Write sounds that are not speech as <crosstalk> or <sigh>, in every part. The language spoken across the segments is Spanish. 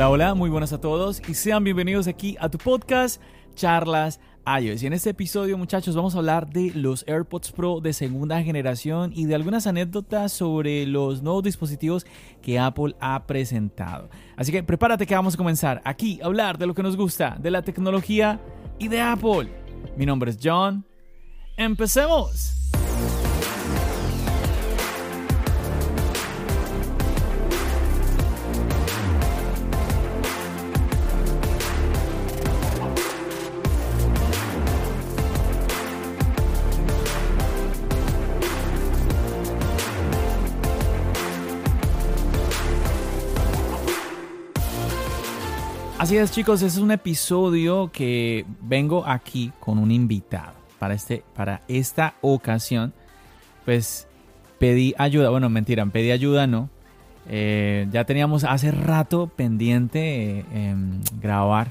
Hola, hola, muy buenas a todos y sean bienvenidos aquí a tu podcast Charlas iOS. Y en este episodio, muchachos, vamos a hablar de los AirPods Pro de segunda generación y de algunas anécdotas sobre los nuevos dispositivos que Apple ha presentado. Así que prepárate que vamos a comenzar aquí a hablar de lo que nos gusta, de la tecnología y de Apple. Mi nombre es John. ¡Empecemos! Así es chicos, es un episodio que vengo aquí con un invitado. Para, este, para esta ocasión, pues pedí ayuda, bueno, mentira, pedí ayuda, no. Eh, ya teníamos hace rato pendiente eh, em, grabar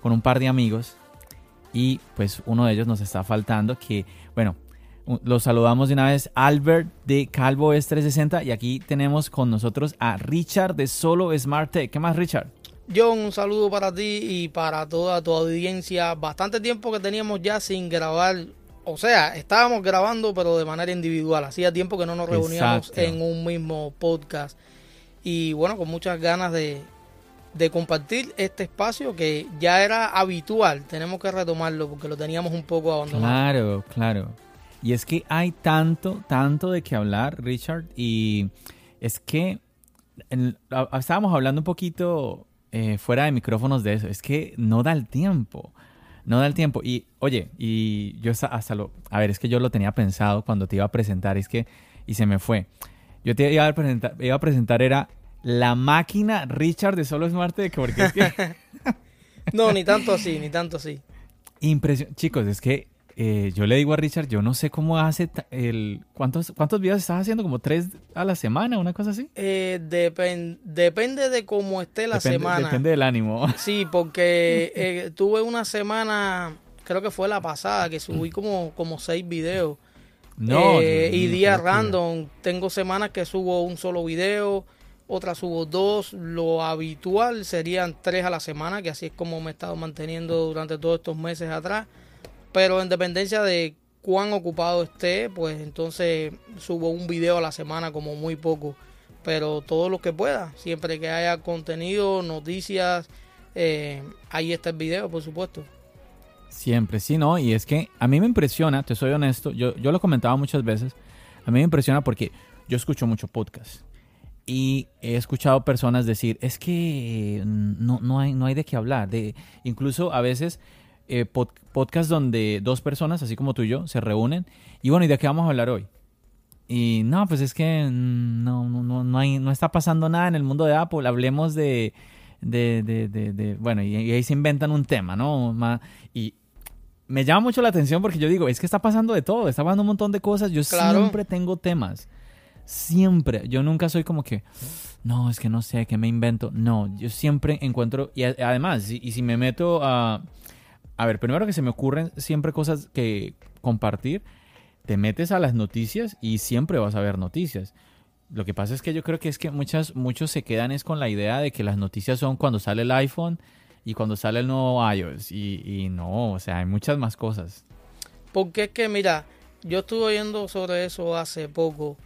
con un par de amigos y pues uno de ellos nos está faltando que, bueno, los saludamos de una vez, Albert de Calvo S360 y aquí tenemos con nosotros a Richard de Solo Smart Tech. ¿Qué más, Richard? John, un saludo para ti y para toda tu audiencia. Bastante tiempo que teníamos ya sin grabar. O sea, estábamos grabando, pero de manera individual. Hacía tiempo que no nos reuníamos en un mismo podcast. Y bueno, con muchas ganas de, de compartir este espacio que ya era habitual. Tenemos que retomarlo porque lo teníamos un poco abandonado. Claro, claro. Y es que hay tanto, tanto de qué hablar, Richard. Y es que estábamos hablando un poquito eh, fuera de micrófonos de eso. Es que no da el tiempo. No da el tiempo. Y oye, y yo hasta, lo... A ver, es que yo lo tenía pensado cuando te iba a presentar. Es que... Y se me fue. Yo te iba a presentar, iba a presentar era la máquina Richard de Solo Smart Tech. Porque es que... <laughs> no, ni tanto así, ni tanto así. Impresión. Chicos, es que eh, yo le digo a Richard, yo no sé cómo hace el... ¿Cuántos, cuántos videos estás haciendo? ¿Como tres a la semana? ¿Una cosa así? Eh, depende de cómo esté la semana. Depende del ánimo. <laughs> Sí, porque eh, tuve una semana, creo que fue la pasada, que subí como, como seis videos. No. Eh, y días random. Tengo semanas que subo un solo video, otras subo dos. Lo habitual serían tres a la semana, que así es como me he estado manteniendo durante todos estos meses atrás. Pero en dependencia de cuán ocupado esté, pues entonces subo un video a la semana como muy poco. Pero todo lo que pueda, siempre que haya contenido, noticias, eh, ahí está el video, por supuesto. Siempre, sí, ¿no? Y es que a mí me impresiona, te soy honesto, yo, yo lo comentaba muchas veces, a mí me impresiona porque yo escucho mucho podcast y he escuchado personas decir, es que no, no, hay, no hay de qué hablar, de, incluso a veces eh, podcast donde dos personas, así como tú y yo, se reúnen. Y bueno, ¿y de qué vamos a hablar hoy? Y no, pues es que no, no, no, hay, no está pasando nada en el mundo de Apple. Hablemos de, de, de, de, bueno, y, ahí se inventan un tema, ¿no? Y me llama mucho la atención porque yo digo, es que está pasando de todo, está pasando un montón de cosas. Yo siempre tengo temas. Siempre. Yo nunca soy como que, no, es que no sé, ¿qué me invento? No, yo siempre encuentro, y además, y si me meto a a ver, primero que se me ocurren siempre cosas que compartir. Te metes a las noticias y siempre vas a ver noticias. Lo que pasa es que yo creo que es que muchas, muchos se quedan es con la idea de que las noticias son cuando sale el iPhone y cuando sale el nuevo iOS. Y, y no, o sea, hay muchas más cosas. Porque es que, mira, yo estuve oyendo sobre eso hace poco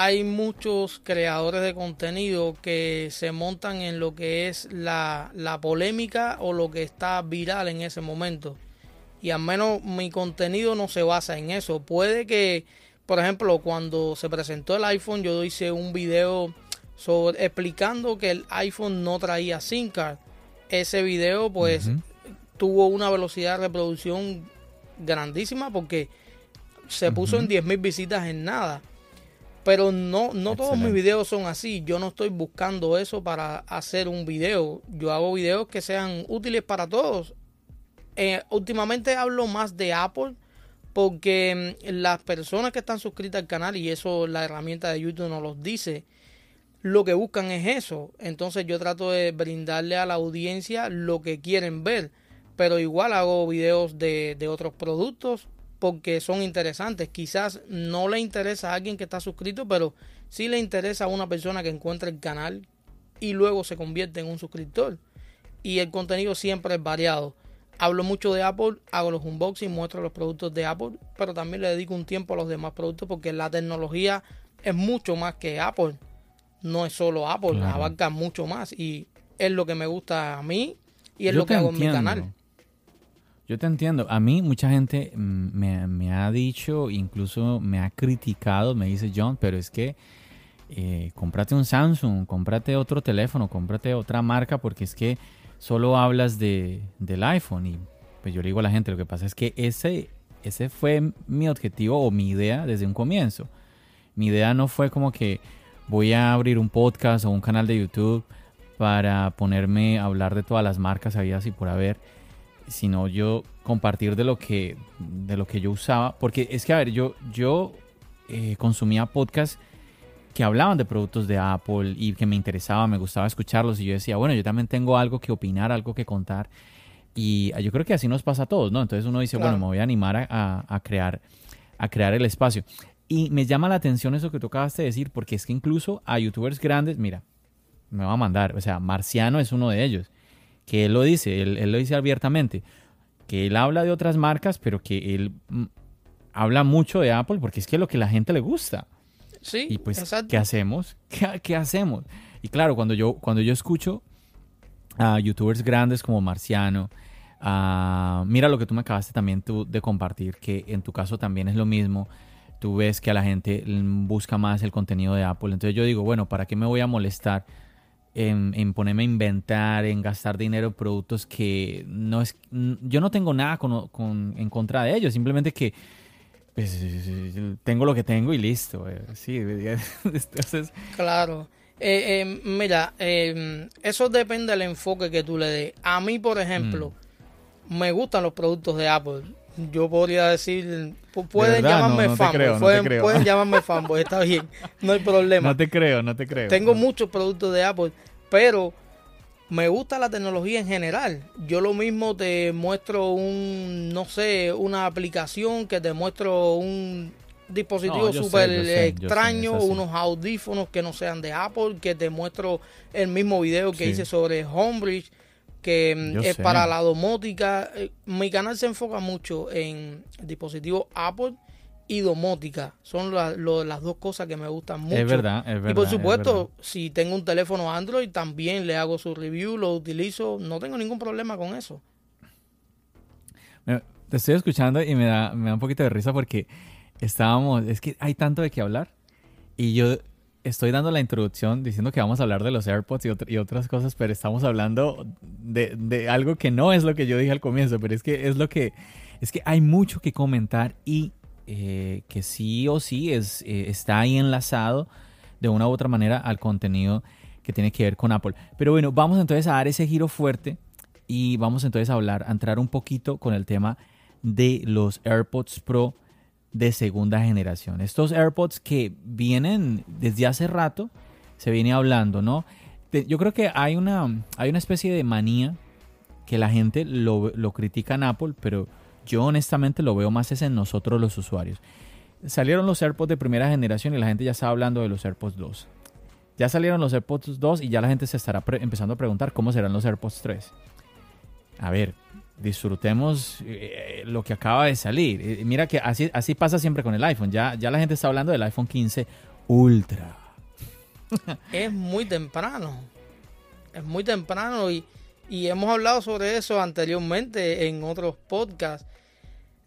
hay muchos creadores de contenido que se montan en lo que es la, polémica o lo que está viral en ese momento. Y al menos mi contenido no se basa en eso. Puede que, por ejemplo, cuando se presentó el iPhone, yo hice un video sobre, explicando que el iPhone no traía SIM card. Ese video, pues, tuvo una velocidad de reproducción grandísima porque se puso en 10.000 visitas en nada. Pero no, no todos mis videos son así. Yo no estoy buscando eso para hacer un video. Yo hago videos que sean útiles para todos. Eh, últimamente hablo más de Apple porque mm, las personas que están suscritas al canal, y eso la herramienta de YouTube nos los dice, lo que buscan es eso. Entonces yo trato de brindarle a la audiencia lo que quieren ver. Pero igual hago videos de, de otros productos porque son interesantes. Quizás no le interesa a alguien que está suscrito, pero sí le interesa a una persona que encuentra el canal y luego se convierte en un suscriptor. Y el contenido siempre es variado. Hablo mucho de Apple, hago los unboxing, muestro los productos de Apple, pero también le dedico un tiempo a los demás productos porque la tecnología es mucho más que Apple. No es solo Apple, abarca mucho más y es lo que me gusta a mí y es lo que hago en mi canal. Yo te entiendo. A mí mucha gente me, me, ha dicho, incluso me ha criticado, me dice John, pero es que eh, cómprate un Samsung, cómprate otro teléfono, cómprate otra marca, porque es que solo hablas de, del iPhone. Y pues yo le digo a la gente, lo que pasa es que ese, ese fue mi objetivo o mi idea desde un comienzo. Mi idea no fue como que voy a abrir un podcast o un canal de YouTube para ponerme a hablar de todas las marcas habidas y por haber sino yo compartir de lo que, de lo que yo usaba. Porque es que, a ver, yo, yo eh, consumía podcasts que hablaban de productos de Apple y que me interesaba, me gustaba escucharlos y yo decía, bueno, yo también tengo algo que opinar, algo que contar. Y yo creo que así nos pasa a todos, ¿no? Entonces uno dice, bueno, me voy a animar a, crear, a crear el espacio. Y me llama la atención eso que tú acabaste de decir, porque es que incluso a youtubers grandes, mira, me va a mandar, o sea, Marciano es uno de ellos que él lo dice, él, lo dice abiertamente, que él habla de otras marcas, pero que él mm, habla mucho de Apple porque es que es lo que la gente le gusta. Sí, y pues, ¿qué hacemos? <laughs> ¿Qué, hacemos? Y claro, cuando yo, cuando yo escucho a youtubers grandes como Marciano, mira lo que tú me acabaste también tú de compartir, que en tu caso también es lo mismo. Tú ves que a la gente busca más el contenido de Apple. Entonces yo digo, bueno, ¿para qué me voy a molestar? En, ponerme a inventar, en gastar dinero en productos que no es... Yo no tengo nada con, en contra de ellos, simplemente que pues, tengo lo que tengo y listo. Eh, sí, <laughs> entonces... Claro. Eh, eh, mira, eso depende del enfoque que tú le des. A mí, por ejemplo, mm. me gustan los productos de Apple. Yo podría decir, pueden llamarme fanboy, pueden, pueden, llamarme fanboy, está bien, no hay <laughs> problema. No te creo, no te creo. Tengo muchos productos de Apple, pero me gusta la tecnología en general. Yo lo mismo te muestro un, no sé, una aplicación que te muestro un dispositivo súper extraño, unos audífonos que no sean de Apple, que te muestro el mismo video que hice sobre Homebridge, que mm, es para la domótica. Eh, mi canal se enfoca mucho en dispositivos Apple y domótica. Son las dos cosas que me gustan mucho. Es verdad, es verdad. Y por supuesto, si tengo un teléfono Android, también le hago su review, lo utilizo. No tengo ningún problema con eso. Te estoy escuchando y me da, me da un poquito de risa porque estábamos, es que hay tanto de qué hablar. Y yo estoy dando la introducción diciendo que vamos a hablar de los AirPods y, y otras cosas, pero estamos hablando de, de, algo que no es lo que yo dije al comienzo, pero es que es lo que, es que hay mucho que comentar y eh, que sí o sí es, eh, está ahí enlazado de una u otra manera al contenido que tiene que ver con Apple. Pero bueno, vamos entonces a dar ese giro fuerte y vamos entonces a hablar, a entrar un poquito con el tema de los AirPods Pro de segunda generación. Estos AirPods que vienen desde hace rato, se viene hablando, ¿no? Yo creo que hay una, hay una especie de manía que la gente lo, lo critica en Apple, pero yo honestamente lo veo más es en nosotros los usuarios. Salieron los AirPods de primera generación y la gente ya está hablando de los AirPods 2. Ya salieron los AirPods 2 y ya la gente se estará empezando a preguntar cómo serán los AirPods 3. A ver, disfrutemos eh, lo que acaba de salir. Eh, mira que así, así pasa siempre con el iPhone. Ya, ya la gente está hablando del iPhone 15 Ultra. <laughs> es muy temprano. Es muy temprano y, y hemos hablado sobre eso anteriormente en otros podcasts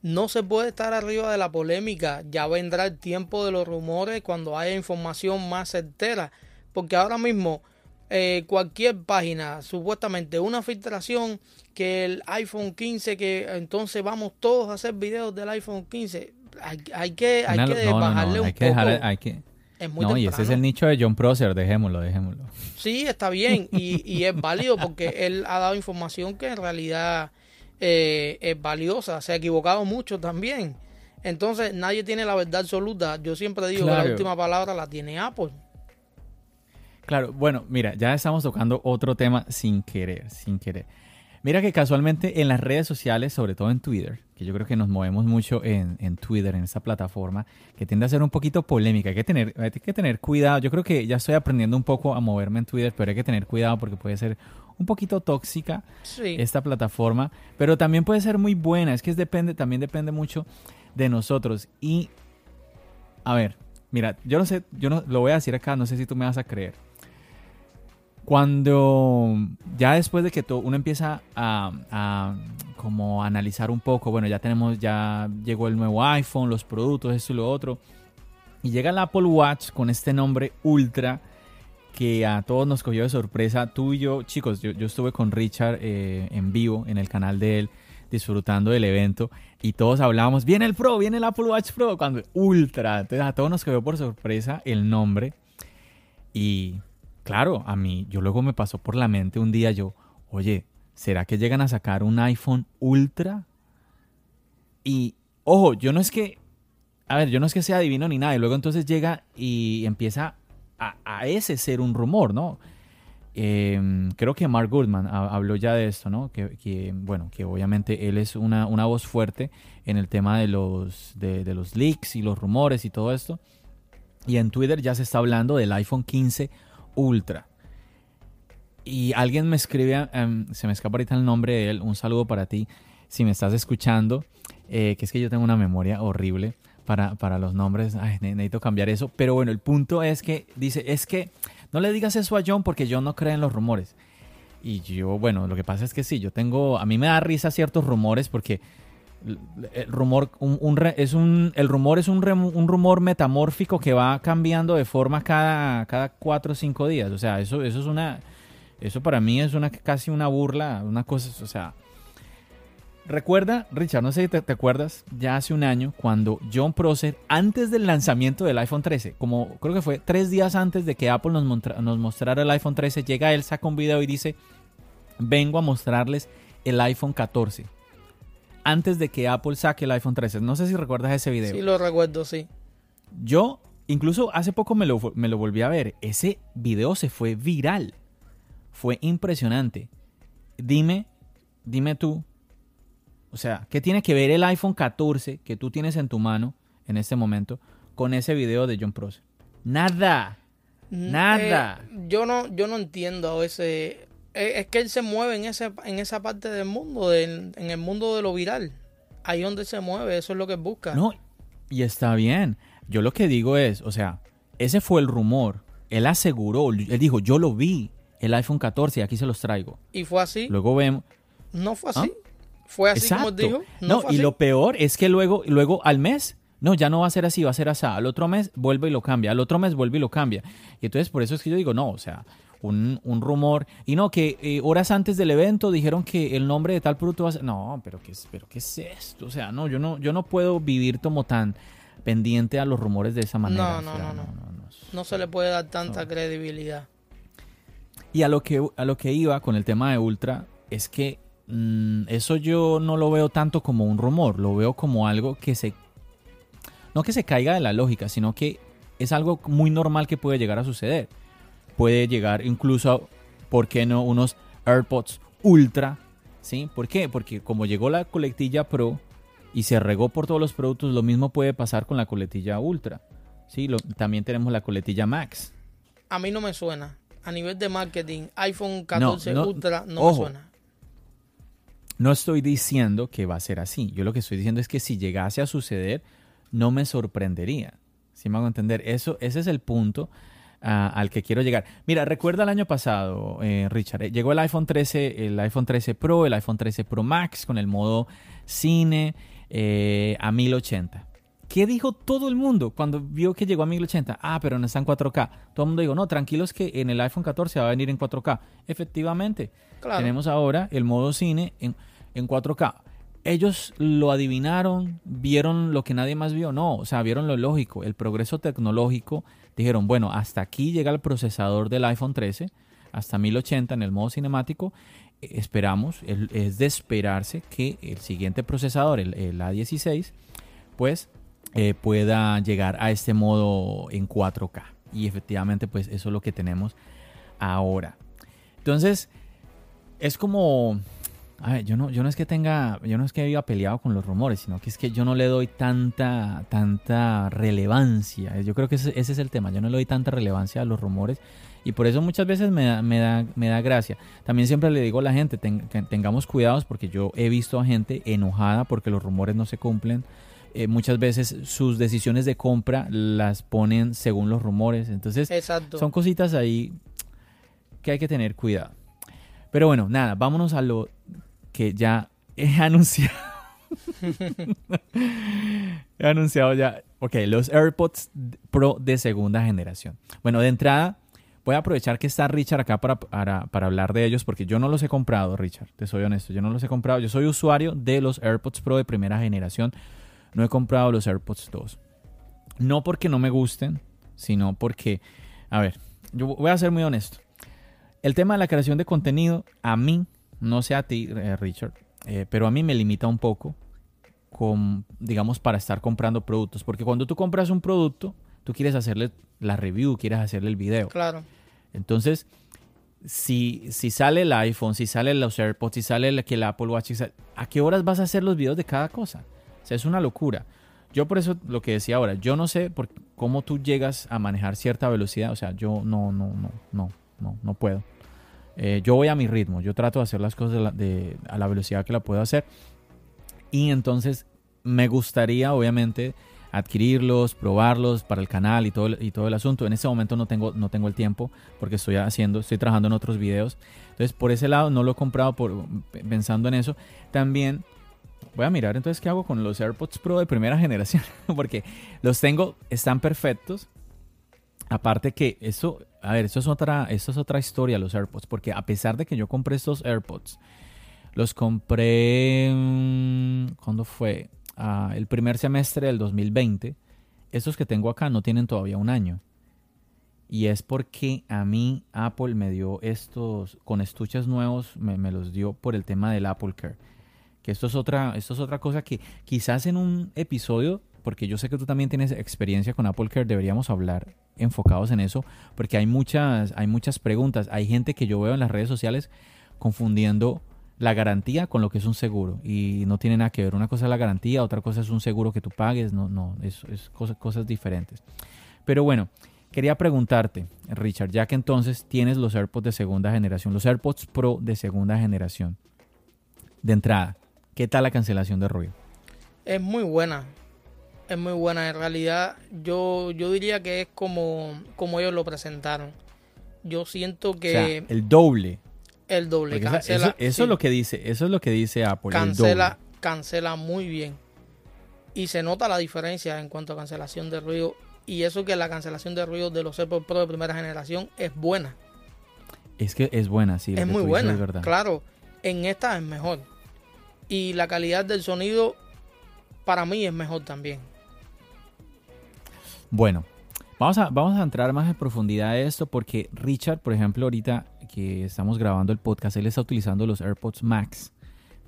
no se puede estar arriba de la polémica. Ya vendrá el tiempo de los rumores cuando haya información más certera. Porque ahora mismo eh, cualquier página, supuestamente una filtración que el iPhone 15, que entonces vamos todos a hacer videos del iPhone 15. Hay, que, hay que bajarle un poco. hay que, Es muy no, y ese es el nicho de John Prosser, dejémoslo, dejémoslo. Sí, está bien y, y es válido porque él ha dado información que en realidad eh, es valiosa. Se ha equivocado mucho también. Entonces, nadie tiene la verdad absoluta. Yo siempre digo que la última palabra la tiene Apple. Claro, bueno, mira, ya estamos tocando otro tema sin querer, sin querer. Mira que casualmente en las redes sociales, sobre todo en Twitter, que yo creo que nos movemos mucho en, Twitter, en esta plataforma, que tiende a ser un poquito polémica. Hay que, tener, hay que tener cuidado. Yo creo que ya estoy aprendiendo un poco a moverme en Twitter, pero hay que tener cuidado porque puede ser un poquito tóxica esta plataforma, pero también puede ser muy buena. Es que es depende, también depende mucho de nosotros. Y, a ver, mira, yo no sé, yo no lo voy a decir acá, no sé si tú me vas a creer. Cuando ya después de que uno empieza a, como analizar un poco, bueno, ya tenemos, ya llegó el nuevo iPhone, los productos, esto y lo otro, y llega el Apple Watch con este nombre Ultra que a todos nos cogió de sorpresa. Tú y yo, chicos, yo, estuve con Richard eh, en vivo en el canal de él disfrutando del evento y todos hablábamos, viene el Pro, viene el Apple Watch Pro, cuando Ultra, entonces a todos nos cogió por sorpresa el nombre y claro, a mí, yo luego me pasó por la mente un día yo, oye, ¿será que llegan a sacar un iPhone Ultra? Y, ojo, yo no es que, a ver, yo no es que sea divino ni nada, y luego entonces llega y empieza a, ese ser un rumor, ¿no? Em, creo que Mark Goodman habló ya de esto, ¿no? Que, bueno, que obviamente él es una, una, voz fuerte en el tema de los, de los leaks y los rumores y todo esto. Y en Twitter ya se está hablando del iPhone 15 Ultra. Y alguien me escribe, em, se me escapa ahorita el nombre de él, un saludo para ti, si me estás escuchando, eh, que es que yo tengo una memoria horrible para, para los nombres, necesito cambiar eso, pero bueno, el punto es que dice, es que no le digas eso a John porque John no cree en los rumores. Y yo, bueno, lo que pasa es que sí, yo tengo, a mí me da risa ciertos rumores porque el rumor, un, es un, el rumor es un, un, rumor metamórfico que va cambiando de forma cada, cada cuatro o cinco días. O sea, eso, eso es una, eso para mí es una casi una burla, una cosa, o sea. Recuerda, Richard, no sé si te, acuerdas, ya hace un año, cuando John Prosser, antes del lanzamiento del iPhone 13, como creo que fue tres días antes de que Apple nos, nos mostrara el iPhone 13, llega él, saca un video y dice, vengo a mostrarles el iPhone 14 antes de que Apple saque el iPhone 13. No sé si recuerdas ese video. Sí, lo recuerdo, sí. Yo, incluso hace poco me lo, me lo volví a ver. Ese video se fue viral. Fue impresionante. Dime, dime tú. O sea, ¿qué tiene que ver el iPhone 14 que tú tienes en tu mano en este momento con ese video de John Prosser? Nada. Mm, Nada. Eh, yo no, yo no entiendo ese eh, es que él se mueve en, ese, en esa parte del mundo, en el mundo de lo viral. Ahí donde se mueve, eso es lo que busca. No, y está bien. Yo lo que digo es, o sea, ese fue el rumor. Él aseguró, él dijo, yo lo vi, el iPhone 14, y aquí se los traigo. ¿Y fue así? Luego vemos... No fue así. ¿Ah? Fue así como dijo. No, y lo peor es que luego, luego al mes no, ya no va a ser así, va a ser así. Al otro mes vuelve y lo cambia, al otro mes vuelve y lo cambia. Y entonces por eso es que yo digo, no, o sea, un, un rumor. Y no, que eh, horas antes del evento dijeron que el nombre de tal producto va a ser... No, pero ¿qué, pero ¿qué es esto? O sea, no, yo no, yo no puedo vivir como tan pendiente a los rumores de esa manera. No, no, no, no, no, se le puede dar tanta credibilidad. Y a lo, que, a lo que iba con el tema de Ultra es que mm, eso yo no lo veo tanto como un rumor, lo veo como algo que se... No que se caiga de la lógica, sino que es algo muy normal que puede llegar a suceder puede llegar incluso, a, ¿por qué no? Unos AirPods Ultra, ¿sí? ¿Por qué? Porque como llegó la colectilla Pro y se regó por todos los productos, lo mismo puede pasar con la coletilla Ultra, ¿sí? también tenemos la coletilla Max. A mí no me suena. A nivel de marketing, iPhone 14 Ultra no me suena. No estoy diciendo que va a ser así. Yo lo que estoy diciendo es que si llegase a suceder, no me sorprendería. Si me hago entender, eso, ese es el punto al que quiero llegar. Mira, recuerda el año pasado, eh, Richard, eh, llegó el iPhone 13, el iPhone 13 Pro, el iPhone 13 Pro Max con el modo cine eh, a 1080. ¿Qué dijo todo el mundo cuando vio que llegó a 1080? Ah, pero no está en 4K. Todo el mundo dijo, no, tranquilos que en el iPhone 14 va a venir en 4K. Efectivamente, tenemos ahora el modo cine en, en 4K. ellos lo adivinaron, vieron lo que nadie más vio. No, o sea, vieron lo lógico, el progreso tecnológico. Dijeron, bueno, hasta aquí llega el procesador del iPhone 13, hasta 1080 en el modo cinemático. Esperamos, es de esperarse que el siguiente procesador, el, A16, pues eh, pueda llegar a este modo en 4K. Y efectivamente, pues eso es lo que tenemos ahora. Entonces, es como a yo no, yo no es que tenga, yo no es que haya peleado con los rumores, sino que es que yo no le doy tanta, tanta relevancia. Yo creo que ese, es el tema. Yo no le doy tanta relevancia a los rumores y por eso muchas veces me da, me da, me da gracia. También siempre le digo a la gente, que tengamos cuidados porque yo he visto a gente enojada porque los rumores no se cumplen. Eh, muchas veces sus decisiones de compra las ponen según los rumores. Entonces, son cositas ahí que hay que tener cuidado. Pero bueno, nada, vámonos a lo que ya he <laughs> anunciado. he anunciado ya, ok, los AirPods Pro de segunda generación. Bueno, de entrada, voy a aprovechar que está Richard acá para, para, hablar de ellos, porque yo no los he comprado, Richard, te soy honesto, yo no los he comprado. Yo soy usuario de los AirPods Pro de primera generación, no he comprado los AirPods 2. No porque no me gusten, sino porque, a ver, yo voy a ser muy honesto. El tema de la creación de contenido, a mí no sé a ti, eh, Richard, eh, pero a mí me limita un poco, con, digamos, para estar comprando productos. Porque cuando tú compras un producto, tú quieres hacerle la review, quieres hacerle el video. Claro. Entonces, si, si sale el iPhone, si sale los AirPods, si sale el, que el Apple Watch, ¿a qué horas vas a hacer los videos de cada cosa? Es una locura. Yo por eso lo que decía ahora, yo no sé por cómo tú llegas a manejar cierta velocidad. O sea, yo no, no, no, no, no, no puedo. Eh, yo voy a mi ritmo, yo trato de hacer las cosas a la velocidad que la puedo hacer. Y entonces me gustaría, obviamente, adquirirlos, probarlos para el canal y todo, y todo el asunto. En este momento no tengo, no tengo el tiempo porque estoy haciendo, estoy trabajando en otros videos. Entonces, por ese lado no lo he comprado pensando en eso. También voy a mirar entonces qué hago con los AirPods Pro de primera <laughs> generación. porque los tengo, están perfectos. Aparte que eso, a ver, eso es otra, esto es otra historia, los AirPods, porque a pesar de que yo compré estos AirPods, los compré, mm, ¿cuándo fue? Ah, el primer semestre del 2020. Estos que tengo acá no tienen todavía un año. Y es porque a mí Apple me dio estos, con estuches nuevos, me, me los dio por el tema del Apple Care. Que esto es otra, esto es otra cosa que quizás en un episodio porque yo sé que tú también tienes experiencia con Apple Care, deberíamos hablar enfocados en eso, porque hay muchas, hay muchas preguntas. Hay gente que yo veo en las redes sociales confundiendo la garantía con lo que es un seguro y no tiene nada que ver. Una cosa es la garantía, otra cosa es un seguro que tú pagues, no, no, es, es cosas, cosas diferentes. Pero bueno, quería preguntarte, Richard, ya que entonces tienes los AirPods de segunda generación, los AirPods Pro de segunda generación, de entrada, ¿qué tal la cancelación de ruido? Es muy buena es muy buena. En realidad, yo, yo diría que es como, como ellos lo presentaron. Yo siento que. el doble. El doble. eso, es lo que dice, eso es lo que dice Apple. Cancela, cancela muy bien. Y se nota la diferencia en cuanto a cancelación de ruido. Y eso que la cancelación de ruido de los AirPods Pro de primera generación es buena. Es que es buena, sí. Es muy buena. verdad. Claro, en esta es mejor. Y la calidad del sonido para mí es mejor también. Bueno, vamos a, vamos a entrar más en profundidad de esto porque Richard, por ejemplo, ahorita que estamos grabando el podcast, él está utilizando los AirPods Max.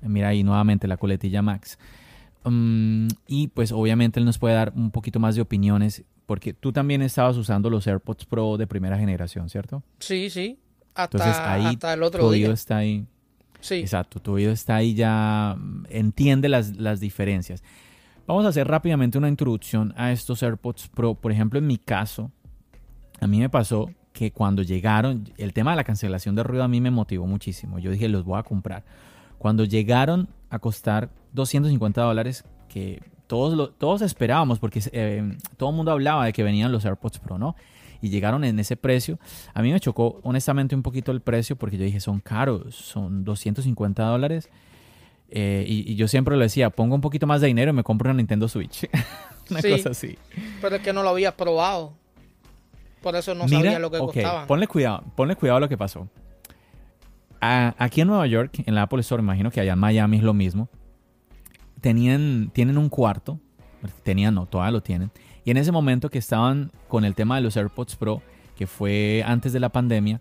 Mira ahí nuevamente la coletilla Max. Mm, y pues obviamente él nos puede dar un poquito más de opiniones porque tú también estabas usando los AirPods Pro de primera generación, ¿cierto? Sí, sí. Hasta, hasta el otro está ahí. Exacto, tu oído está ahí ya, mm, entiende las, las diferencias. Vamos a hacer rápidamente una introducción a estos AirPods Pro. Por ejemplo, en mi caso, a mí me pasó que cuando llegaron, el tema de la cancelación de ruido a mí me motivó muchísimo. Yo dije, los voy a comprar. Cuando llegaron a costar 250 dólares, que todos, todos esperábamos, porque eh, todo el mundo hablaba de que venían los AirPods Pro, ¿no? Y llegaron en ese precio. A mí me chocó honestamente un poquito el precio, porque yo dije, son caros, son 250 dólares. Eh, y, yo siempre lo decía, pongo un poquito más de dinero y me compro una Nintendo Switch. <laughs> una cosa así. Pero es que no lo habías probado. Por eso no sabía lo que okay, Ponle cuidado, ponle cuidado a lo que pasó. aquí en Nueva York, en la Apple Store, imagino que allá en Miami es lo mismo. tenían, tienen un cuarto, tenían, no, todavía lo tienen, y en ese momento que estaban con el tema de los AirPods Pro, que fue antes de la pandemia,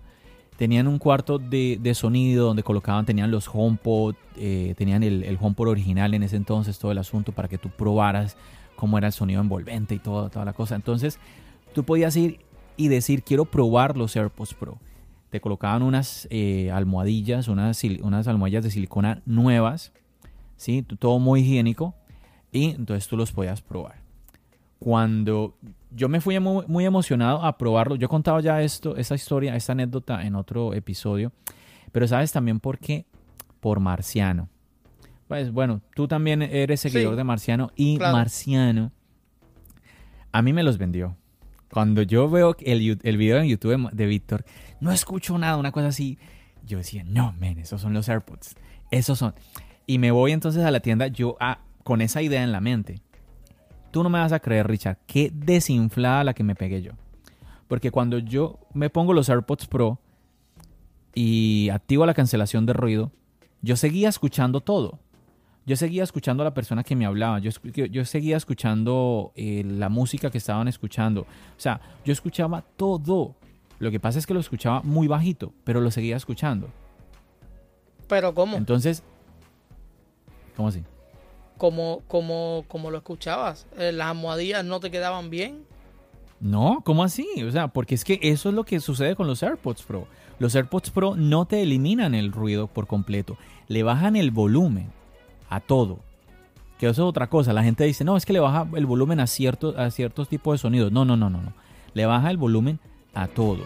tenían un cuarto de, sonido donde colocaban, tenían los HomePod, eh, tenían el, el, HomePod original en ese entonces, todo el asunto para que tú probaras cómo era el sonido envolvente y toda la cosa. Entonces, tú podías ir y decir, quiero probar los AirPods Pro. Te colocaban unas eh, almohadillas, unas, unas almohadillas de silicona nuevas, ¿sí? todo muy higiénico, y entonces tú los podías probar. Cuando yo me fui muy, emocionado a probarlo, yo he contado ya esto, esta historia, esta anécdota en otro episodio, pero sabes también por qué, por Marciano. Pues bueno, tú también eres seguidor de Marciano y Marciano a mí me los vendió. Cuando yo veo el, el video en YouTube de Víctor, no escucho nada, una cosa así. Yo decía, no, men, esos son los AirPods. Esos son. Y me voy entonces a la tienda, yo ah, con esa idea en la mente. Tú no me vas a creer, Richard, qué desinflada la que me pegué yo. Porque cuando yo me pongo los AirPods Pro y activo la cancelación de ruido, yo seguía escuchando todo. Yo seguía escuchando a la persona que me hablaba, yo, yo seguía escuchando eh, la música que estaban escuchando. O sea, yo escuchaba todo. Lo que pasa es que lo escuchaba muy bajito, pero lo seguía escuchando. ¿Pero cómo? Entonces, ¿cómo así? Como, como, como lo escuchabas. Eh, las almohadillas no te quedaban bien. No, ¿cómo así? O sea, porque es que eso es lo que sucede con los AirPods Pro. Los AirPods Pro no te eliminan el ruido por completo, le bajan el volumen a todo. Que eso es otra cosa. La gente dice, no, es que le baja el volumen a, ciertos a ciertos tipos de sonidos. No, no, no, no, no. Le baja el volumen a todo.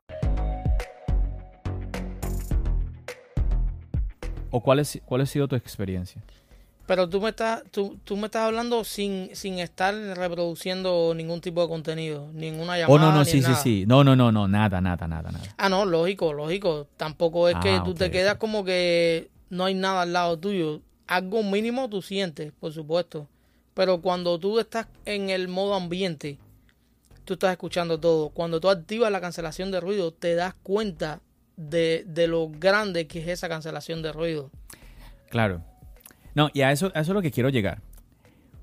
¿O cuál, es, cuál ha sido tu experiencia? Pero tú me estás, tú, tú me estás hablando sin, sin estar reproduciendo ningún tipo de contenido, ninguna llamada. Oh, no, no, sí, sí, sí. No, no, no, no, nada, nada, nada, nada. Ah, no, lógico, lógico. Tampoco es que ah, tú te quedas como que no hay nada al lado tuyo. Algo mínimo tú sientes, por supuesto. Pero cuando tú estás en el modo ambiente, tú estás escuchando todo. Cuando tú activas la cancelación de ruido, te das cuenta de, lo grande que es esa cancelación de ruido. Claro. No, y a eso, eso es lo que quiero llegar.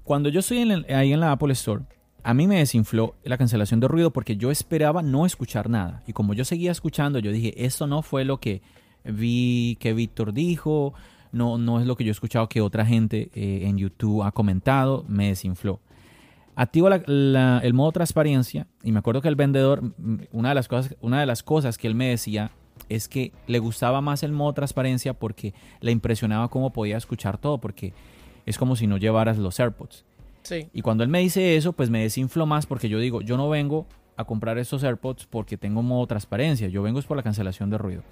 Cuando yo estoy ahí en la Apple Store, a mí me desinfló la cancelación de ruido porque yo esperaba no escuchar nada. Y como yo seguía escuchando, yo dije, esto no fue lo que vi que Víctor dijo, no, no es lo que yo he escuchado que otra gente eh, en YouTube ha comentado, me desinfló. Activo el modo transparencia y me acuerdo que el vendedor, una de, las cosas, una de las cosas que él me decía es que le gustaba más el modo transparencia porque le impresionaba cómo podía escuchar todo, porque es como si no llevaras los AirPods. Sí. Y cuando él me dice eso, pues me desinflo más porque yo digo, yo no vengo a comprar estos AirPods porque tengo modo transparencia, yo vengo es por la cancelación de ruido.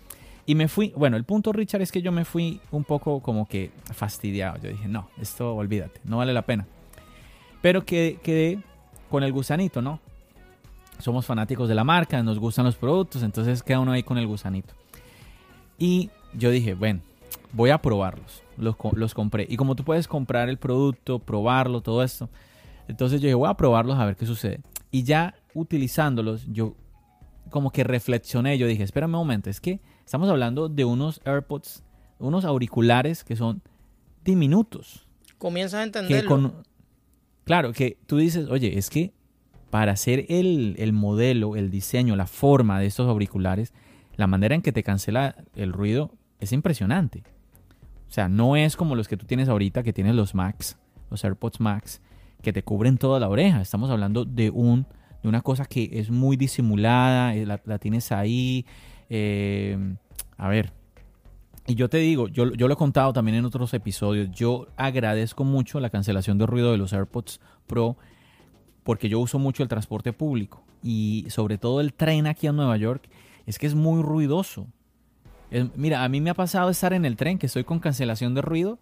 Y me fui, bueno, el punto, Richard, es que yo me fui un poco como que fastidiado. Yo dije, no, esto olvídate, no vale la pena. Pero quedé, quedé con el gusanito, ¿no? Somos fanáticos de la marca, nos gustan los productos, entonces queda uno ahí con el gusanito. Y yo dije, bueno, voy a probarlos. Los, los compré. Y como tú puedes comprar el producto, probarlo, todo esto. Entonces yo dije, voy a probarlos a ver qué sucede. Y ya utilizándolos, yo como que reflexioné. Yo dije, espérame un momento, es que Estamos hablando de unos AirPods, unos auriculares que son diminutos. Comienzas a entenderlo. claro, que tú dices, oye, es que para hacer el, el, modelo, el diseño, la forma de estos auriculares, la manera en que te cancela el ruido es impresionante. O sea, no es como los que tú tienes ahorita, que tienes los Max, los AirPods Max, que te cubren toda la oreja. Estamos hablando de, un, de una cosa que es muy disimulada, eh, la, la tienes ahí, eh, a ver, y yo te digo, yo, yo lo he contado también en otros episodios, yo agradezco mucho la cancelación de ruido de los AirPods Pro porque yo uso mucho el transporte público y sobre todo el tren aquí en Nueva York es que es muy ruidoso. mira, a mí me ha pasado estar en el tren que estoy con cancelación de ruido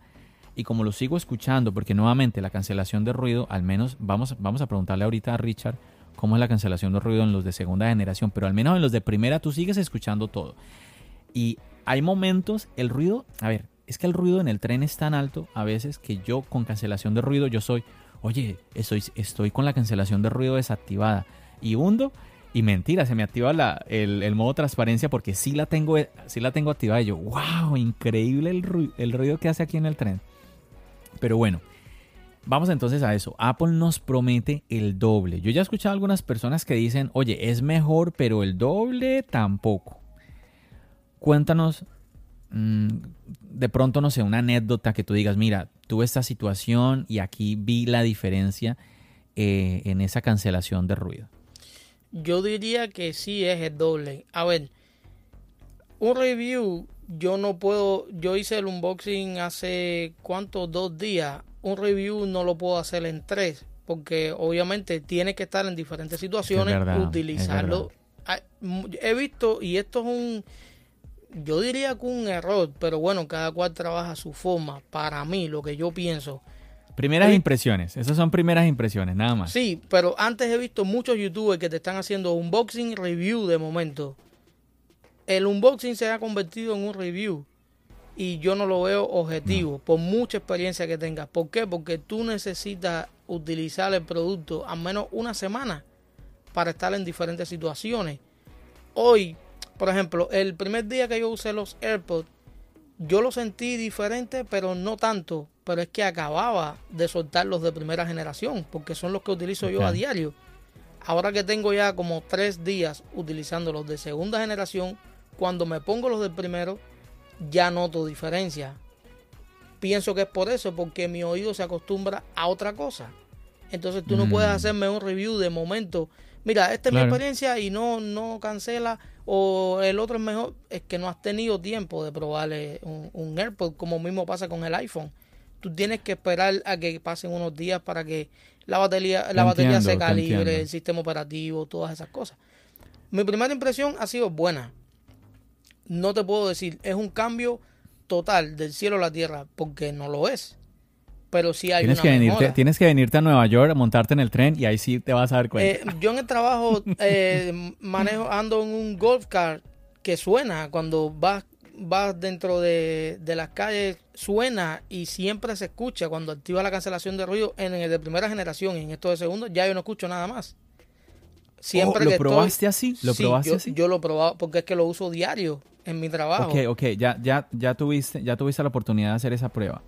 y como lo sigo escuchando, porque nuevamente la cancelación de ruido, al menos vamos, vamos a preguntarle ahorita a Richard cómo es la cancelación de ruido en los de segunda generación, pero al menos en los de primera tú sigues escuchando todo. Y hay momentos, el ruido, a ver, es que el ruido en el tren es tan alto a veces que yo con cancelación de ruido yo soy, oye, estoy, estoy con la cancelación de ruido desactivada y hundo y mentira, se me activa la, el, modo transparencia porque sí la tengo, sí la tengo activada y yo, wow, increíble el, el ruido que hace aquí en el tren. Pero bueno, vamos entonces a eso. Apple nos promete el doble. Yo ya he escuchado a algunas personas que dicen, oye, es mejor, pero el doble tampoco. Cuéntanos, mm, de pronto, no sé, una anécdota que tú digas, mira, tuve esta situación y aquí vi la diferencia eh, en esa cancelación de ruido. Yo diría que sí es el doble. A ver, un review yo no puedo, yo hice el unboxing hace cuántos, dos días. Un review no lo puedo hacer en tres, porque obviamente tiene que estar en diferentes situaciones, utilizarlo. Ah, he visto, y esto es un, yo diría que un error, pero bueno, cada cual trabaja a su forma. Para mí, lo que yo pienso. Primeras impresiones, esas son primeras impresiones, nada más. Sí, pero antes he visto muchos youtubers que te están haciendo unboxing review de momento el unboxing se ha convertido en un review y yo no lo veo objetivo, por mucha experiencia que tengas. ¿Por qué? Porque tú necesitas utilizar el producto al menos una semana para estar en diferentes situaciones. Hoy, por ejemplo, el primer día que yo usé los AirPods, yo lo sentí diferente, pero no tanto. Pero es que acababa de soltar los de primera generación, porque son los que utilizo yo a diario. Ahora que tengo ya como tres días utilizando los de segunda generación, cuando me pongo los del primero, ya noto diferencia. Pienso que es por eso, porque mi oído se acostumbra a otra cosa. Entonces tú no puedes mm. hacerme un review de momento. Mira, esta es mi experiencia y no, no cancela. O el otro es mejor. Es que no has tenido tiempo de probar un, un AirPod, como mismo pasa con el iPhone. Tú tienes que esperar a que pasen unos días para que la batería, la batería se calibre, el sistema operativo, todas esas cosas. Mi primera impresión ha sido buena no te puedo decir, es un cambio total del cielo a la tierra, porque no lo es. Pero sí hay tienes una que venirte, Tienes que venirte a Nueva York, montarte en el tren y ahí sí te vas a dar cuenta. Eh, yo en el trabajo eh, manejo, ando en un golf car que suena cuando vas, vas dentro de, las calles, suena y siempre se escucha cuando activa la cancelación de ruido en el de primera generación y en esto de segundo ya yo no escucho nada más. Siempre ¿Lo probaste así? ¿Lo probaste yo, así? Yo lo probaba porque es que lo uso diario en mi trabajo. Ok, ok, ya, ya, ya, tuviste, ya tuviste la oportunidad de hacer esa prueba.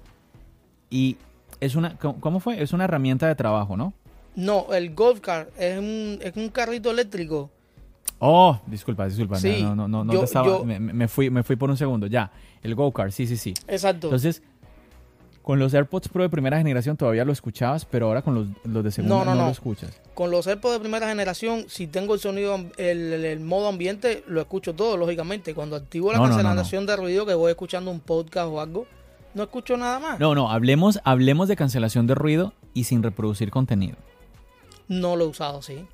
Y es una, ¿cómo fue? Es una herramienta de trabajo, ¿no? No, el golf car es un, es un carrito eléctrico. Oh, disculpa, disculpa. no, no, no, no estaba, me, fui, me fui por un segundo. Ya, el go car, sí, sí, sí. Exacto. Entonces, con los AirPods Pro de primera generación todavía lo escuchabas, pero ahora con los, de segunda no, lo escuchas. Con los AirPods de primera generación, si tengo el sonido, el, modo ambiente, lo escucho todo, lógicamente. Cuando activo la cancelación de ruido, que voy escuchando un podcast o algo, no escucho nada más. No, no, hablemos, hablemos de cancelación de ruido y sin reproducir contenido. No lo he usado, sí.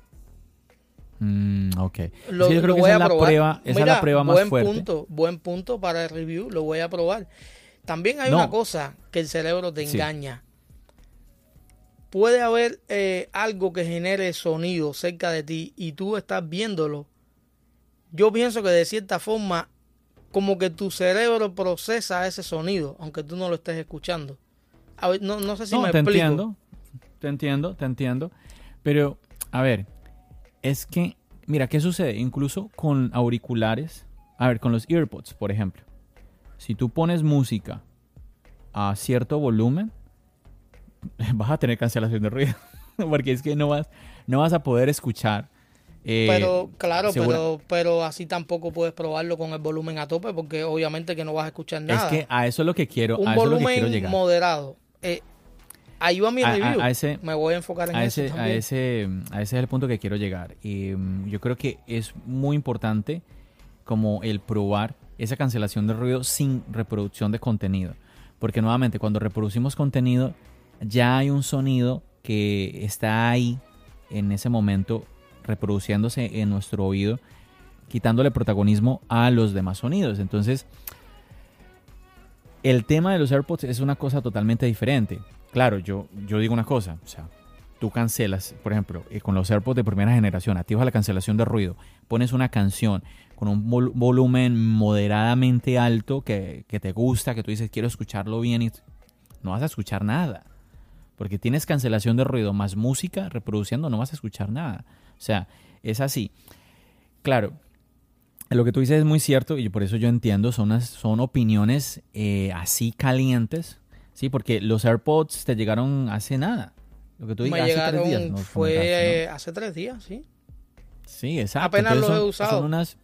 Mm, ok. Lo, yo creo que esa es la prueba, esa es la prueba más buen fuerte. Punto, buen punto para el review, lo voy a probar. También hay una cosa que el cerebro te engaña. Puede haber eh, algo que genere sonido cerca de ti y tú estás viéndolo. Yo pienso que de cierta forma, como que tu cerebro procesa ese sonido, aunque tú no lo estés escuchando. no, sé si me te explico. entiendo, te entiendo, te entiendo. Pero, a ver, es que, mira, ¿qué sucede? Incluso con auriculares, a ver, con los earpods, por ejemplo si tú pones música a cierto volumen, <laughs> vas a tener cancelación de ruido. <laughs> Porque es que no vas, no vas a poder escuchar. Eh, pero, claro, pero, pero así tampoco puedes probarlo con el volumen a tope, porque obviamente que no vas a escuchar nada. Es que a eso es lo que quiero. Un volumen moderado. Eh, ahí va mi review. Me voy a enfocar en ese, eso. A ese, a ese es el punto que quiero llegar. Y, mm, yo creo que es muy importante como el probar esa cancelación de ruido sin reproducción de contenido. Porque nuevamente, cuando reproducimos contenido, ya hay un sonido que está ahí en ese momento reproduciéndose en nuestro oído quitándole protagonismo a los demás sonidos. Entonces, el tema de los AirPods es una cosa totalmente diferente. Claro, yo, yo digo una cosa, o sea, tú cancelas, por ejemplo, eh, con los AirPods de primera generación, activas la cancelación de ruido, pones una canción con un volumen moderadamente alto que, que, te gusta, que tú dices quiero escucharlo bien y no vas a escuchar nada. Porque tienes cancelación de ruido más música reproduciendo, no vas a escuchar nada. O sea, es así. Claro, lo que tú dices es muy cierto y por eso yo entiendo, son, son opiniones eh, así calientes, ¿sí? Porque los AirPods te llegaron hace nada. Lo que tú digas, hace tres días. fue hace tres días, sí. Sí, exacto. Apenas los he usado. Son unas,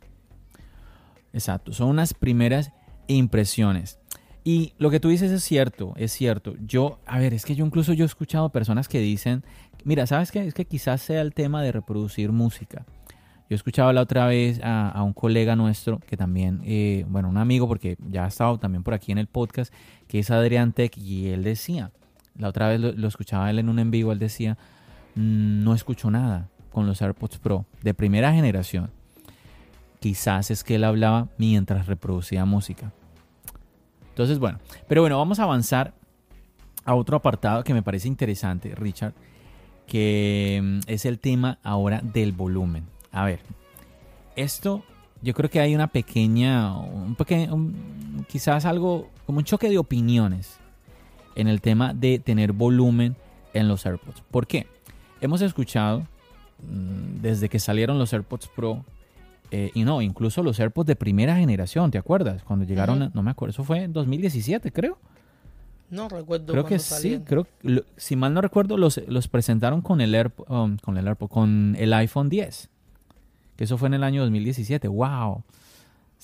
exacto, son unas primeras impresiones. Y lo que tú dices es cierto, es cierto. Yo, a ver, es que yo incluso yo he escuchado personas que dicen, mira, ¿sabes qué? Es que quizás sea el tema de reproducir música. Yo escuchaba la otra vez a, un colega nuestro que también, eh, bueno, un amigo porque ya ha estado también por aquí en el podcast, que es Adrián Tech, y él decía, la otra vez lo, escuchaba él en un en vivo, él decía, mm, no escucho nada con los AirPods Pro de primera generación. Quizás es que él hablaba mientras reproducía música. Entonces, bueno, pero bueno, vamos a avanzar a otro apartado que me parece interesante, Richard, que mm, es el tema ahora del volumen. A ver, esto yo creo que hay una pequeña, un pequeño, quizás algo como un choque de opiniones en el tema de tener volumen en los AirPods. ¿Por qué? Hemos escuchado mm, desde que salieron los AirPods Pro eh, y no, incluso los AirPods de primera generación, ¿te acuerdas? Cuando llegaron, no me acuerdo, eso fue en 2017 creo. No recuerdo. Creo que sí, creo si mal no recuerdo los, los presentaron con el um, con el AirPod, con el iPhone 10 que eso fue en el año 2017. ¡Wow!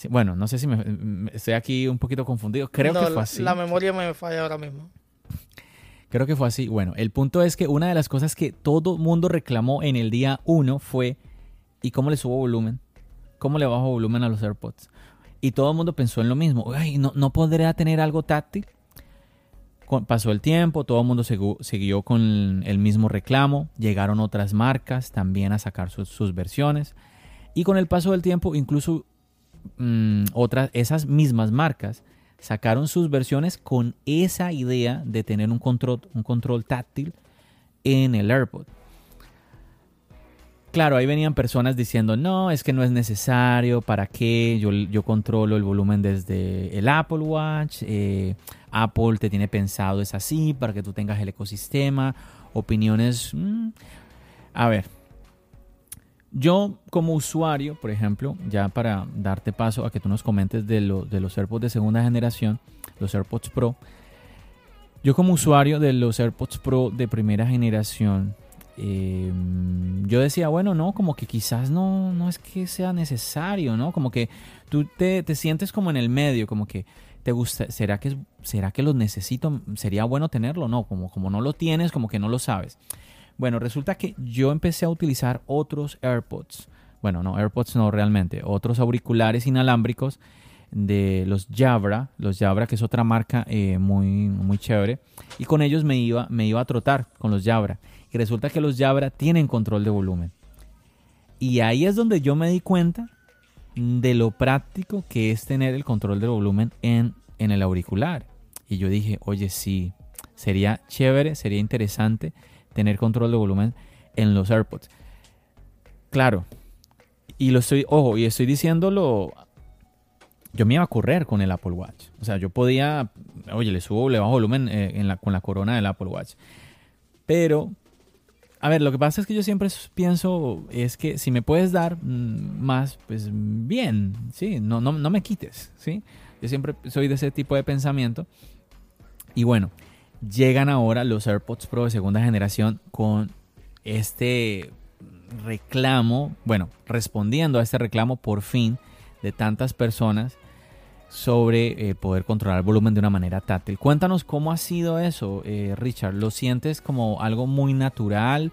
bueno, no sé si me, estoy aquí un poquito confundido. Creo que fue así. La memoria me falla ahora mismo. Creo que fue así. Bueno, el punto es que una de las cosas que todo mundo reclamó en el día 1 fue ¿y cómo le subo volumen? ¿Cómo le bajo volumen a los AirPods? Y todo el mundo pensó en lo mismo. Ay, ¿no, no podría tener algo táctil? Pasó el tiempo, todo el mundo siguió con el mismo reclamo. Llegaron otras marcas también a sacar sus versiones. Y con el paso del tiempo, incluso mm, otras, esas mismas marcas sacaron sus versiones con esa idea de tener un control, un control táctil en el AirPod. Claro, ahí venían personas diciendo, no, es que no es necesario, ¿para qué? Yo, yo controlo el volumen desde el Apple Watch, eh, Apple te tiene pensado, es así, para que tú tengas el ecosistema, opiniones... Mm, a ver, yo como usuario, por ejemplo, ya para darte paso a que tú nos comentes de, de los AirPods de segunda generación, los AirPods Pro, yo como usuario de los AirPods Pro de primera generación, em, yo decía, bueno, no, como que quizás no, no es que sea necesario, ¿no? Como que tú te, te sientes como en el medio, como que te gusta, ¿será que, ¿será que los necesito? ¿Sería bueno tenerlo? No, como, como no lo tienes, como que no lo sabes. Bueno, resulta que yo empecé a utilizar otros AirPods. Bueno, no, AirPods no realmente, otros auriculares inalámbricos de los Jabra, los Jabra que es otra marca eh, muy, muy chévere. Y con ellos me iba, me iba a trotar con los Jabra. Y resulta que los Jabra tienen control de volumen. Y ahí es donde yo me di cuenta de lo práctico que es tener el control de volumen en, en el auricular. Y yo dije, oye, sí, sería chévere, sería interesante tener control de volumen en los AirPods. Claro, y lo estoy, ojo, y estoy diciéndolo, yo me iba a correr con el Apple Watch. O sea, yo podía, oye, le subo, le bajo volumen eh, en con la corona del Apple Watch. Pero, a ver, lo que pasa es que yo siempre pienso es que si me puedes dar mm, más, pues bien, sí, no, no, no me quites, ¿sí? Yo siempre soy de ese tipo de pensamiento. Y bueno, llegan ahora los AirPods Pro de segunda generación con este reclamo, bueno, respondiendo a este reclamo por fin de tantas personas sobre eh, poder controlar el volumen de una manera táctil. Cuéntanos cómo ha sido eso, eh, Richard. ¿Lo sientes como algo muy natural?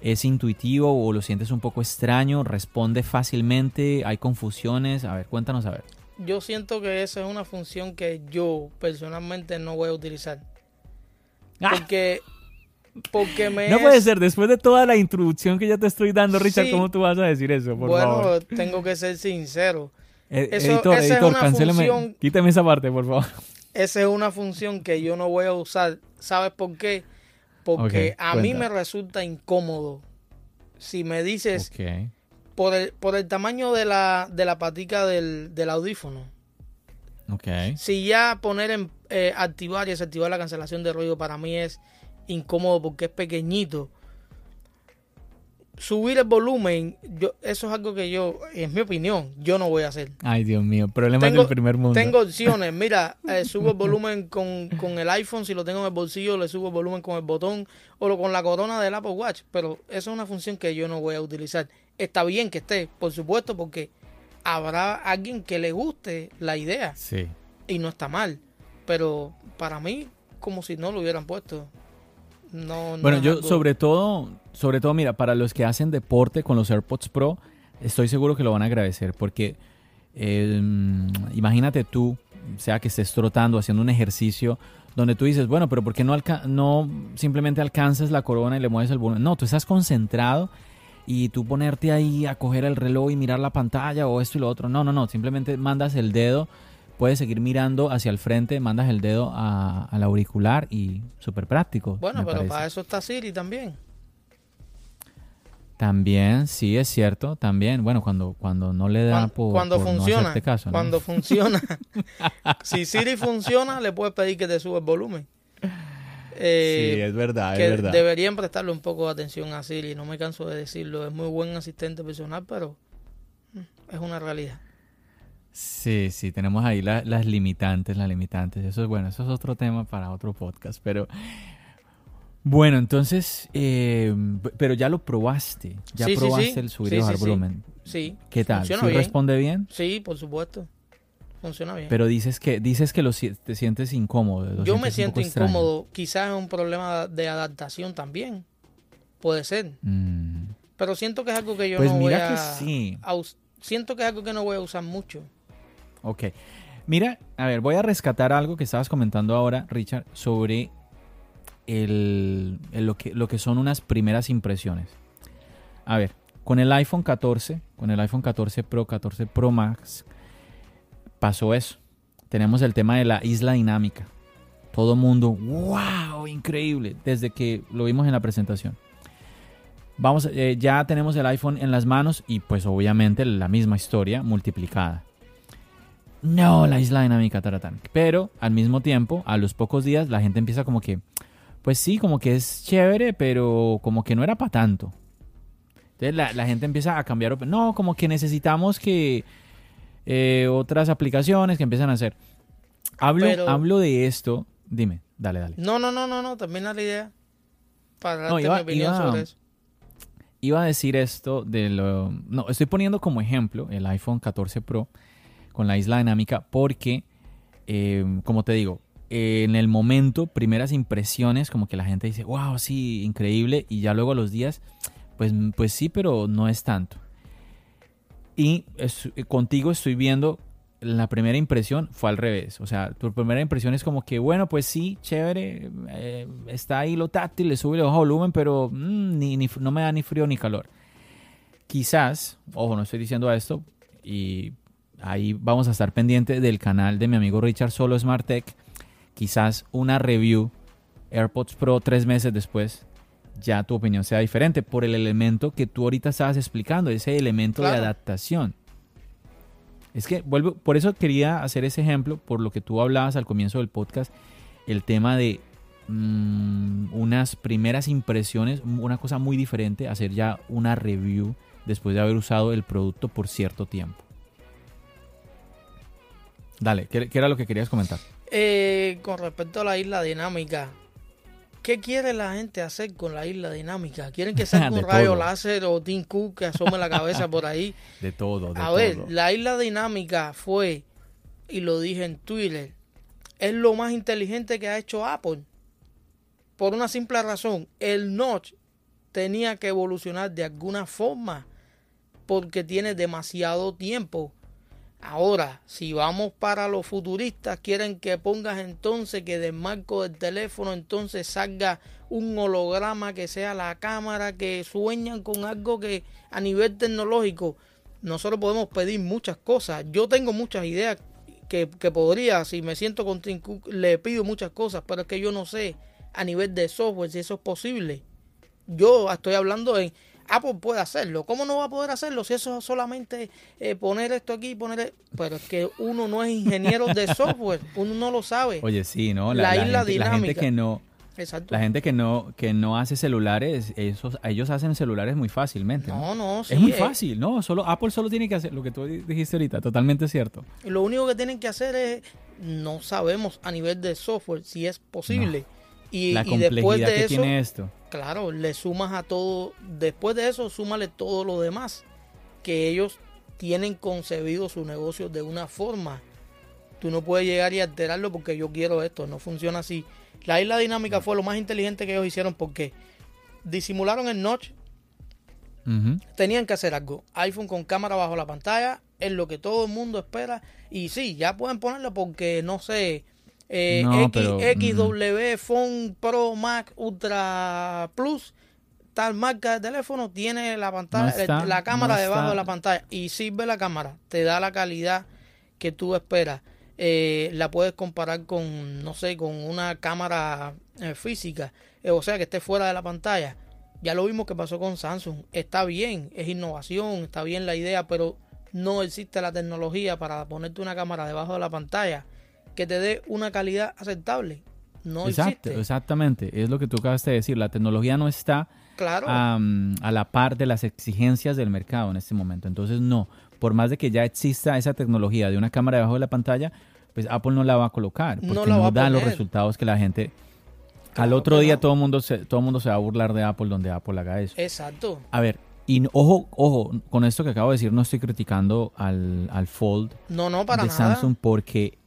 ¿Es intuitivo o lo sientes un poco extraño? ¿Responde fácilmente? ¿Hay confusiones? A ver, cuéntanos a ver. Yo siento que esa es una función que yo personalmente no voy a utilizar. Ah. Porque porque me No puede ser, después de toda la introducción que ya te estoy dando, Richard, Sí. ¿cómo tú vas a decir eso? Por bueno, favor. tengo que ser sincero. Eso- editor, esa es una cancéleme. función- esa parte, por favor. Esa es una función que yo no voy a usar. ¿Sabes por qué? Porque a mí me resulta incómodo. Si me dices por, el, por el tamaño de la, de la patica del, del audífono, Ok. si ya poner en eh, activar y desactivar la cancelación de ruido para mí es incómodo porque es pequeñito. Subir el volumen, yo, eso es algo que yo, en mi opinión, yo no voy a hacer. Ay, Dios mío, problemas Tengo- del primer mundo. Tengo opciones. <laughs> Mira, eh, subo el volumen con, con el iPhone. Si lo tengo en el bolsillo, le subo el volumen con el botón o lo- con la corona del Apple Watch. Pero eso es una función que yo no voy a utilizar. Está bien que esté, por supuesto, porque habrá alguien que le guste la idea Sí. y no está mal. Pero para mí, como si no lo hubieran puesto. No, no Bueno, yo sobre todo, sobre todo, mira, para los que hacen deporte con los AirPods Pro, estoy seguro que lo van a agradecer porque eh, imagínate tú, sea que estés trotando, haciendo un ejercicio donde tú dices, bueno, pero ¿por qué no, no simplemente alcanzas la corona y le mueves el volumen? No, tú estás concentrado y tú ponerte ahí a coger el reloj y mirar la pantalla o esto y lo otro. No, no, no, simplemente mandas el dedo, puedes seguir mirando hacia el frente, mandas el dedo a- al auricular y súper práctico. Bueno, pero parece. para eso está Siri también. También, sí, es cierto, también. Bueno, cuando, cuando no le da por, cuando por no funciona, hacerte caso, ¿no? cuando funciona. <laughs> <laughs> si Siri funciona, le puedes pedir que te suba el volumen. Eh, sí, es verdad, que es verdad. deberían prestarle un poco de atención a Siri, no me canso de decirlo, es muy buen asistente personal, pero mm, es una realidad. Sí, sí, tenemos ahí la- las limitantes, las limitantes. Eso es bueno, eso es otro tema para otro podcast, pero... Bueno, entonces, eh, pero ya lo probaste, ya Sí, probaste sí. el subir y bajar volumen. Sí. ¿Qué tal? ¿Sí bien. responde bien? Sí, por supuesto. Funciona bien. Pero dices que dices que lo te sientes incómodo. lo Yo sientes me siento incómodo, quizás es un problema de adaptación también. Puede ser. Mm, Pero siento que es algo que yo Pues no voy mira que a, sí. a Siento que es algo que no voy a usar mucho. Ok. Mira, a ver, voy a rescatar algo que estabas comentando ahora, Richard, sobre el, lo, que, lo que son unas primeras impresiones. A ver, con el iPhone 14, con el iPhone 14 Pro, 14 Pro Max, pasó eso. Tenemos el tema de la isla dinámica. Todo mundo, wow, increíble, desde que lo vimos en la presentación. Vamos, eh, ya tenemos el iPhone en las manos y pues obviamente la misma historia multiplicada. No, la isla dinámica, taratán. Pero al mismo tiempo, a los pocos días, la gente empieza como que, pues sí, como que es chévere, pero como que no era para tanto. Entonces la, la gente empieza a cambiar. No, como que necesitamos que eh, otras aplicaciones que empiezan a hacer. Hablo, Pero- hablo de esto. Dime, dale, dale. No, no, no, no, no, termina la idea. Para No, iba- mi opinión iba- sobre eso. Iba a decir esto de lo... No, estoy poniendo como ejemplo el iPhone 14 Pro con la isla dinámica porque, eh, como te digo, en el momento, primeras impresiones, como que la gente dice, wow, sí, increíble, y ya luego a los días, pues, pues sí, pero no es tanto. Y contigo estoy viendo, la primera impresión fue al revés. O sea, tu primera impresión es como que, bueno, pues sí, chévere, eh, está ahí lo táctil, le sube le volumen, pero mm, ni, ni- no me da ni frío ni calor. Quizás, ojo, no estoy diciendo esto, y ahí vamos a estar pendiente del canal de mi amigo Richard Solo Smart Tech. Quizás una review AirPods Pro tres meses después, ya tu opinión sea diferente por el elemento que tú ahorita estabas explicando, ese elemento de adaptación. Es que vuelvo, por eso quería hacer ese ejemplo, por lo que tú hablabas al comienzo del podcast, el tema de mm, unas primeras impresiones, una cosa muy diferente, hacer ya una review después de haber usado el producto por cierto tiempo. Dale, ¿qué, qué era lo que querías comentar? Eh, con respecto a la isla dinámica, ¿qué quiere la gente hacer con la isla dinámica? ¿Quieren que <laughs> salga un rayo todo. láser o Tim Cook que asome la cabeza por ahí? <laughs> De todo, de A todo. ver, la isla dinámica fue, y lo dije en Twitter, es lo más inteligente que ha hecho Apple. Por una simple razón, el notch tenía que evolucionar de alguna forma porque tiene demasiado tiempo. Ahora, si vamos para los futuristas, quieren que pongas entonces que del marco del teléfono entonces salga un holograma que sea la cámara, que sueñan con algo que a nivel tecnológico nosotros podemos pedir muchas cosas. Yo tengo muchas ideas que, que podría, si me siento con le pido muchas cosas, pero es que yo no sé a nivel de software si eso es posible. Yo estoy hablando en Apple puede hacerlo. ¿Cómo no va a poder hacerlo si eso es solamente eh, poner esto aquí y poner... E-? Pero es que uno no es ingeniero de software, uno no lo sabe. Oye, sí, ¿no? La, isla dinámica. La gente que no... Exacto. La gente que no que no hace celulares, esos, ellos hacen celulares muy fácilmente. No, no, sí, Es muy fácil, ¿no? Solo, Apple solo tiene que hacer lo que tú dijiste ahorita, totalmente cierto. Lo único que tienen que hacer es, no sabemos a nivel de software si es posible. Y, la complejidad que tiene esto. Claro, le sumas a todo, después de eso, súmale todo lo demás, que ellos tienen concebido su negocio de una forma. Tú no puedes llegar y alterarlo porque yo quiero esto, no funciona así. La isla dinámica fue lo más inteligente que ellos hicieron porque disimularon el notch. Tenían que hacer algo. iPhone con cámara bajo la pantalla es lo que todo el mundo espera. Y sí, ya pueden ponerlo porque no sé, eh, XW Phone Pro Max Ultra Plus, tal marca de teléfono, tiene la pantalla, la cámara debajo de la pantalla y sirve la cámara, te da la calidad que tú esperas. Eh, la puedes comparar con, no sé, con una cámara eh, física, o sea, que esté fuera de la pantalla. Ya lo vimos que pasó con Samsung. Está bien, es innovación, está bien la idea, pero no existe la tecnología para ponerte una cámara debajo de la pantalla que te dé una calidad aceptable. No Exacto, existe. Exactamente, es lo que tú acabas de decir. La tecnología no está claro. a la par de las exigencias del mercado en este momento. Entonces, no, por más de que ya exista esa tecnología de una cámara debajo de la pantalla, pues Apple no la va a colocar porque no, da los resultados que la gente al otro día todo el mundo se todo mundo se va a burlar de Apple donde Apple haga eso. Exacto. A ver, y ojo, ojo, con esto que acabo de decir no estoy criticando al, al Fold no, no, para de Samsung porque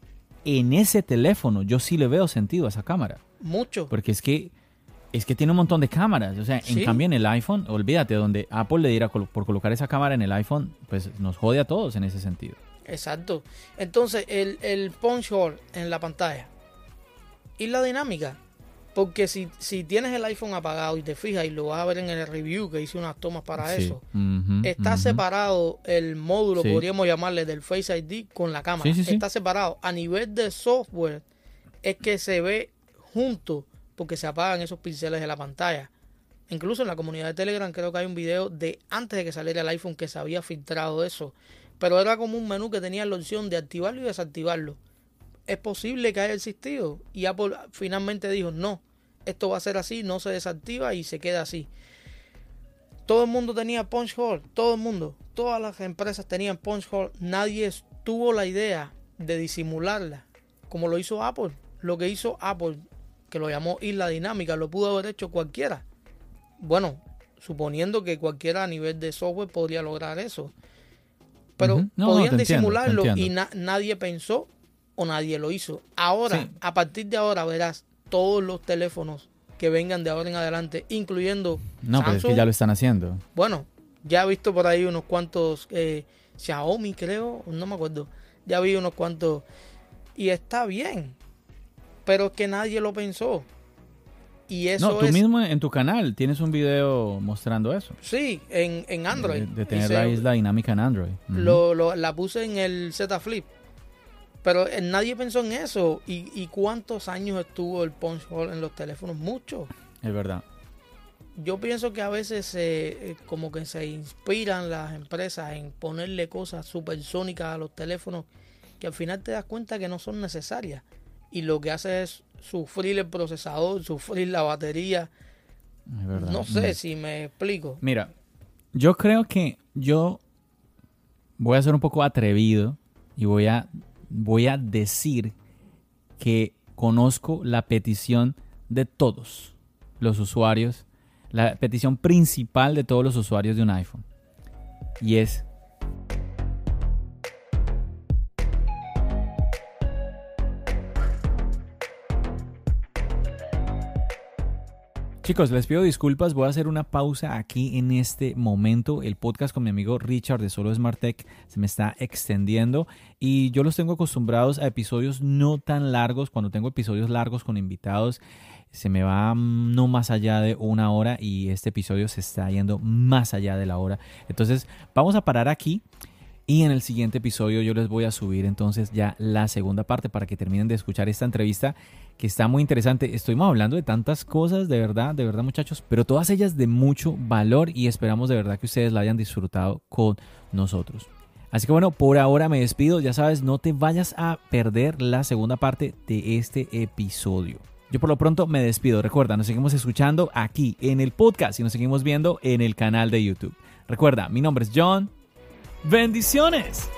en ese teléfono yo sí le veo sentido a esa cámara. Mucho. Porque es que es que tiene un montón de cámaras. O sea, en cambio en el iPhone, olvídate, donde Apple le diera por colocar esa cámara en el iPhone, pues nos jode a todos en ese sentido. Exacto. Entonces, el, el punch hole en la pantalla y la dinámica porque si, si tienes el iPhone apagado y te fijas y lo vas a ver en el review que hice unas tomas para eso, está separado el módulo, podríamos llamarle, del Face ID con la cámara. está separado. A nivel de software es que se ve junto porque se apagan esos pinceles de la pantalla. Incluso en la comunidad de Telegram creo que hay un video de antes de que saliera el iPhone que se había filtrado eso. Pero era como un menú que tenía la opción de activarlo y desactivarlo. Es posible que haya existido. Y Apple finalmente dijo, no, esto va a ser así, no se desactiva y se queda así. Todo el mundo tenía punch hole, todo el mundo, todas las empresas tenían punch hole, nadie tuvo la idea de disimularla, como lo hizo Apple. Lo que hizo Apple, que lo llamó isla dinámica, lo pudo haber hecho cualquiera. Bueno, suponiendo que cualquiera a nivel de software podría lograr eso. Pero podían disimularlo y nadie pensó o nadie lo hizo. Ahora, a partir de ahora verás todos los teléfonos que vengan de ahora en adelante, incluyendo no, pero es que ya lo están haciendo. Bueno, ya he visto por ahí unos cuantos eh, Xiaomi, creo, no me acuerdo. Ya vi unos cuantos y está bien, pero es que nadie lo pensó. Y eso no, tú mismo en tu canal tienes un video mostrando eso. Sí, en, en Android. De, tener la isla dinámica en Android. lo, lo, la puse en el Z Flip. Pero eh, nadie pensó en eso. ¿Y, cuántos años estuvo el punch hole en los teléfonos? Muchos. Es verdad. Yo pienso que a veces eh, como que se inspiran las empresas en ponerle cosas supersónicas a los teléfonos que al final te das cuenta que no son necesarias. Y lo que hace es sufrir el procesador, sufrir la batería. Es verdad. No sé si me explico. Mira, yo creo que yo voy a ser un poco atrevido y voy a voy a decir que conozco la petición de todos los usuarios, la petición principal de todos los usuarios de un iPhone. Y es Chicos, les pido disculpas, voy a hacer una pausa aquí en este momento. El podcast con mi amigo Richard de Solo Smart Tech se me está extendiendo y yo los tengo acostumbrados a episodios no tan largos. Cuando tengo episodios largos con invitados, se me va mm, no más allá de una hora y este episodio se está yendo más allá de la hora. Entonces, vamos a parar aquí. Y en el siguiente episodio yo les voy a subir entonces ya la segunda parte para que terminen de escuchar esta entrevista que está muy interesante. Estuvimos hablando de tantas cosas, de verdad, de verdad muchachos, pero todas ellas de mucho valor y esperamos de verdad que ustedes la hayan disfrutado con nosotros. Así que bueno, por ahora me despido. Ya sabes, no te vayas a perder la segunda parte de este episodio. Yo por lo pronto me despido. Recuerda, nos seguimos escuchando aquí en el podcast y nos seguimos viendo en el canal de YouTube. Recuerda, mi nombre es John. Bendiciones.